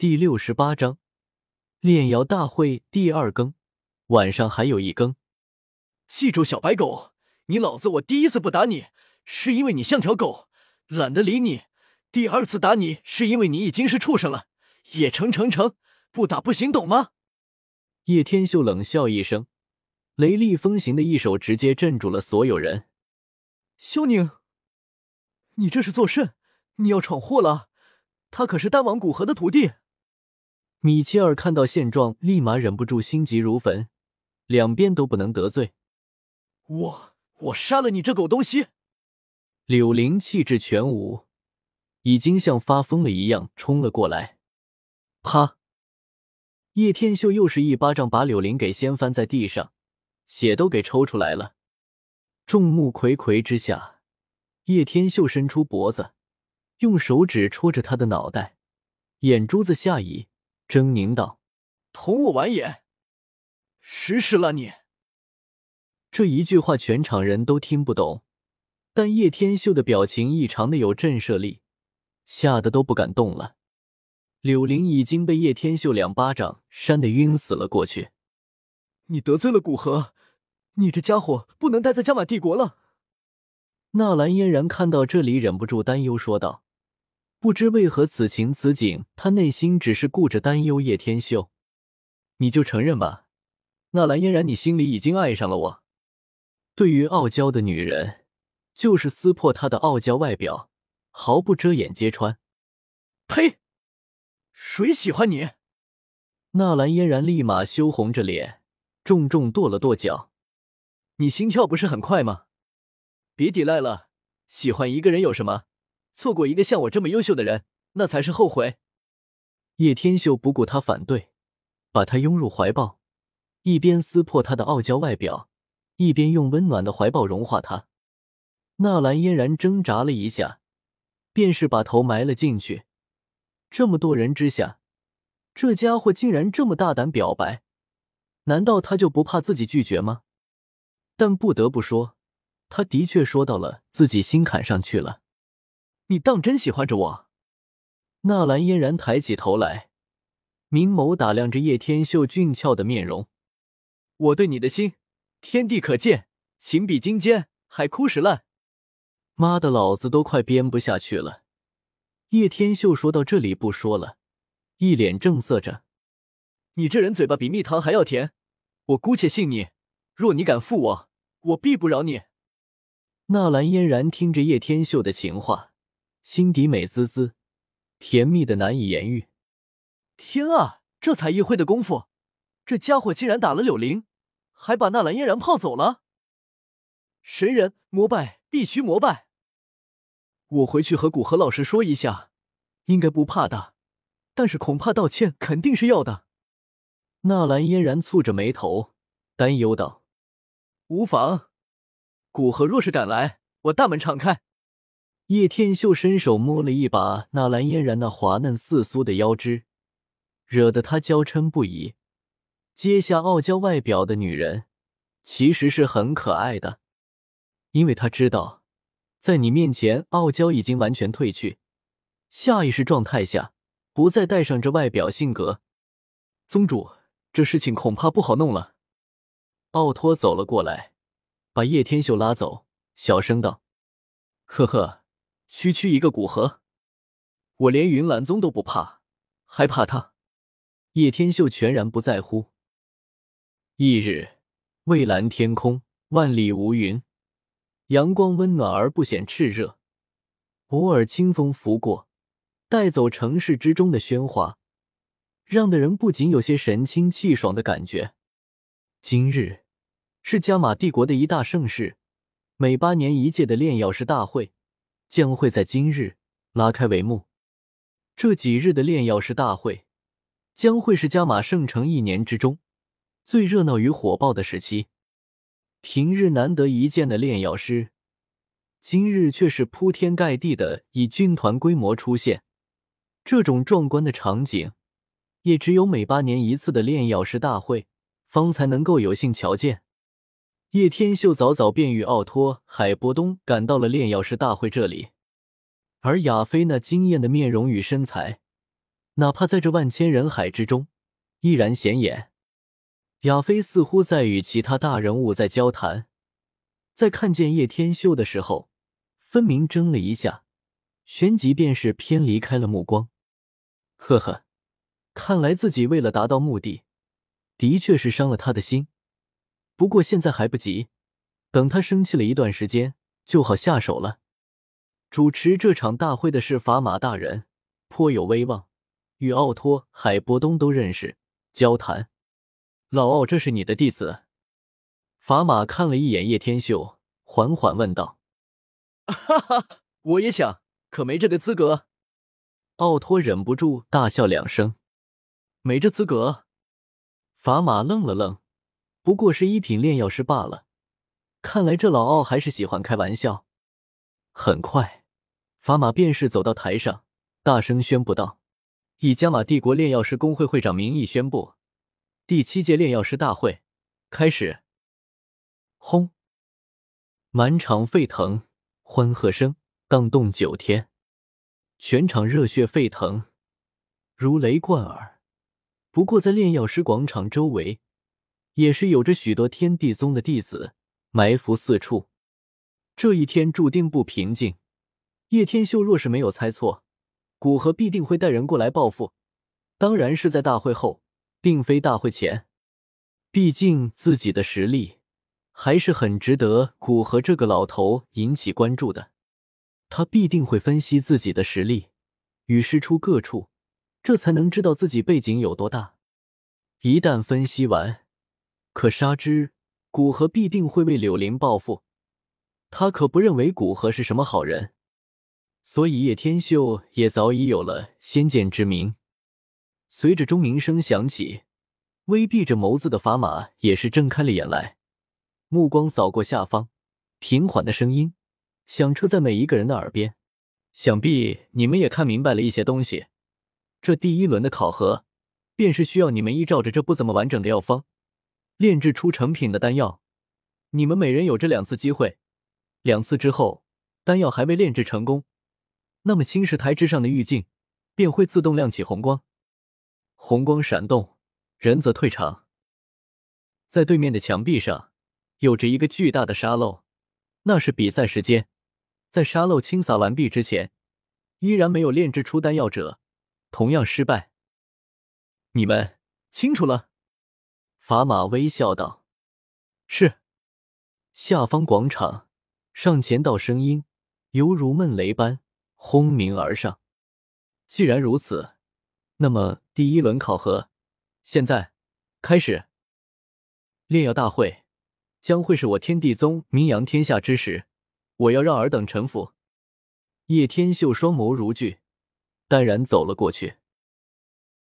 第六十八章炼药大会第二更，晚上还有一更。记住，小白狗，你老子我第一次不打你，是因为你像条狗，懒得理你；第二次打你，是因为你已经是畜生了。也成成成，不打不行，懂吗？叶天秀冷笑一声，雷厉风行的一手直接镇住了所有人。萧宁，你这是作甚？你要闯祸了！他可是丹王古河的徒弟。米切尔看到现状，立马忍不住心急如焚。两边都不能得罪。我我杀了你这狗东西！柳灵气质全无，已经像发疯了一样冲了过来。啪！叶天秀又是一巴掌把柳灵给掀翻在地上，血都给抽出来了。众目睽睽之下，叶天秀伸出脖子，用手指戳着他的脑袋，眼珠子下移。狰狞道：“同我玩也，实施了你！”这一句话全场人都听不懂，但叶天秀的表情异常的有震慑力，吓得都不敢动了。柳玲已经被叶天秀两巴掌扇得晕死了过去。你得罪了古河，你这家伙不能待在加玛帝国了。纳兰嫣然看到这里，忍不住担忧说道。不知为何此情此景，他内心只是顾着担忧叶天秀。你就承认吧，纳兰嫣然，你心里已经爱上了我。对于傲娇的女人，就是撕破她的傲娇外表，毫不遮掩揭穿。呸！谁喜欢你？纳兰嫣然立马羞红着脸，重重跺了跺脚。你心跳不是很快吗？别抵赖了，喜欢一个人有什么？错过一个像我这么优秀的人，那才是后悔。叶天秀不顾他反对，把他拥入怀抱，一边撕破他的傲娇外表，一边用温暖的怀抱融化他。纳兰嫣然挣扎了一下，便是把头埋了进去。这么多人之下，这家伙竟然这么大胆表白，难道他就不怕自己拒绝吗？但不得不说，他的确说到了自己心坎上去了。你当真喜欢着我？纳兰嫣然抬起头来，明眸打量着叶天秀俊俏的面容。我对你的心，天地可见，情比金坚，海枯石烂。妈的，老子都快编不下去了。叶天秀说到这里不说了，一脸正色着。你这人嘴巴比蜜糖还要甜，我姑且信你。若你敢负我，我必不饶你。纳兰嫣然听着叶天秀的情话，心底美滋滋，甜蜜的难以言喻。天啊，这才一会的功夫，这家伙竟然打了柳灵，还把纳兰嫣然泡走了！神人膜拜，必须膜拜！我回去和古河老师说一下，应该不怕的，但是恐怕道歉肯定是要的。纳兰嫣然蹙着眉头，担忧道：“无妨。”古河若是敢来，我大门敞开。叶天秀伸手摸了一把纳兰嫣然那滑嫩似酥的腰肢，惹得他娇嗔不已。揭下傲娇外表的女人，其实是很可爱的，因为他知道，在你面前，傲娇已经完全褪去，下意识状态下不再带上这外表性格。宗主，这事情恐怕不好弄了。奥托走了过来。把叶天秀拉走，小声道：“呵呵，区区一个古河，我连云岚宗都不怕，还怕他？”叶天秀全然不在乎。翌日，蔚蓝天空，万里无云，阳光温暖而不显炽热，偶尔清风拂过，带走城市之中的喧哗，让的人不仅有些神清气爽的感觉。今日。是加玛帝国的一大盛事，每八年一届的炼药师大会将会在今日拉开帷幕。这几日的炼药师大会将会是加玛圣城一年之中最热闹与火爆的时期。平日难得一见的炼药师，今日却是铺天盖地的以军团规模出现。这种壮观的场景，也只有每八年一次的炼药师大会方才能够有幸瞧见。叶天秀早早便与奥托、海波东赶到了炼药师大会这里，而亚菲那惊艳的面容与身材，哪怕在这万千人海之中，依然显眼。亚飞似乎在与其他大人物在交谈，在看见叶天秀的时候，分明怔了一下，旋即便是偏离开了目光。呵呵，看来自己为了达到目的，的确是伤了他的心。不过现在还不急，等他生气了一段时间，就好下手了。主持这场大会的是法马大人，颇有威望，与奥托、海波东都认识，交谈。老奥，这是你的弟子。法马看了一眼叶天秀，缓缓问道：“哈哈，我也想，可没这个资格。”奥托忍不住大笑两声：“没这资格？”法马愣了愣，不过是一品炼药师罢了。看来这老奥还是喜欢开玩笑。很快，法马便是走到台上，大声宣布道：“以加玛帝国炼药师工会会长名义宣布，第七届炼药师大会开始！”轰！满场沸腾，欢喝声荡动九天。全场热血沸腾，如雷贯耳。不过，在炼药师广场周围，也是有着许多天地宗的弟子埋伏四处。这一天注定不平静。叶天秀若是没有猜错，古河必定会带人过来报复。当然是在大会后，并非大会前。毕竟自己的实力还是很值得古河这个老头引起关注的。他必定会分析自己的实力，与师出各处，这才能知道自己背景有多大。一旦分析完，可杀之，古河必定会为柳林报复。他可不认为古河是什么好人，所以叶天秀也早已有了先见之明。随着钟鸣声响起，微闭着眸子的法马也是睁开了眼来，目光扫过下方，平缓的声音。响彻在每一个人的耳边，想必你们也看明白了一些东西。这第一轮的考核，便是需要你们依照着这不怎么完整的药方，炼制出成品的丹药。你们每人有这两次机会，两次之后，丹药还未炼制成功，那么青石台之上的玉镜便会自动亮起红光，红光闪动，人则退场。在对面的墙壁上，有着一个巨大的沙漏，那是比赛时间。在沙漏清洒完毕之前，依然没有炼制出丹药者，同样失败。你们清楚了？法马微笑道：“是。”下方广场，上前道声音犹如闷雷般轰鸣而上。既然如此，那么第一轮考核现在开始。炼药大会将会是我天地宗名扬天下之时。我要让尔等臣服。叶天秀双眸如炬，淡然走了过去。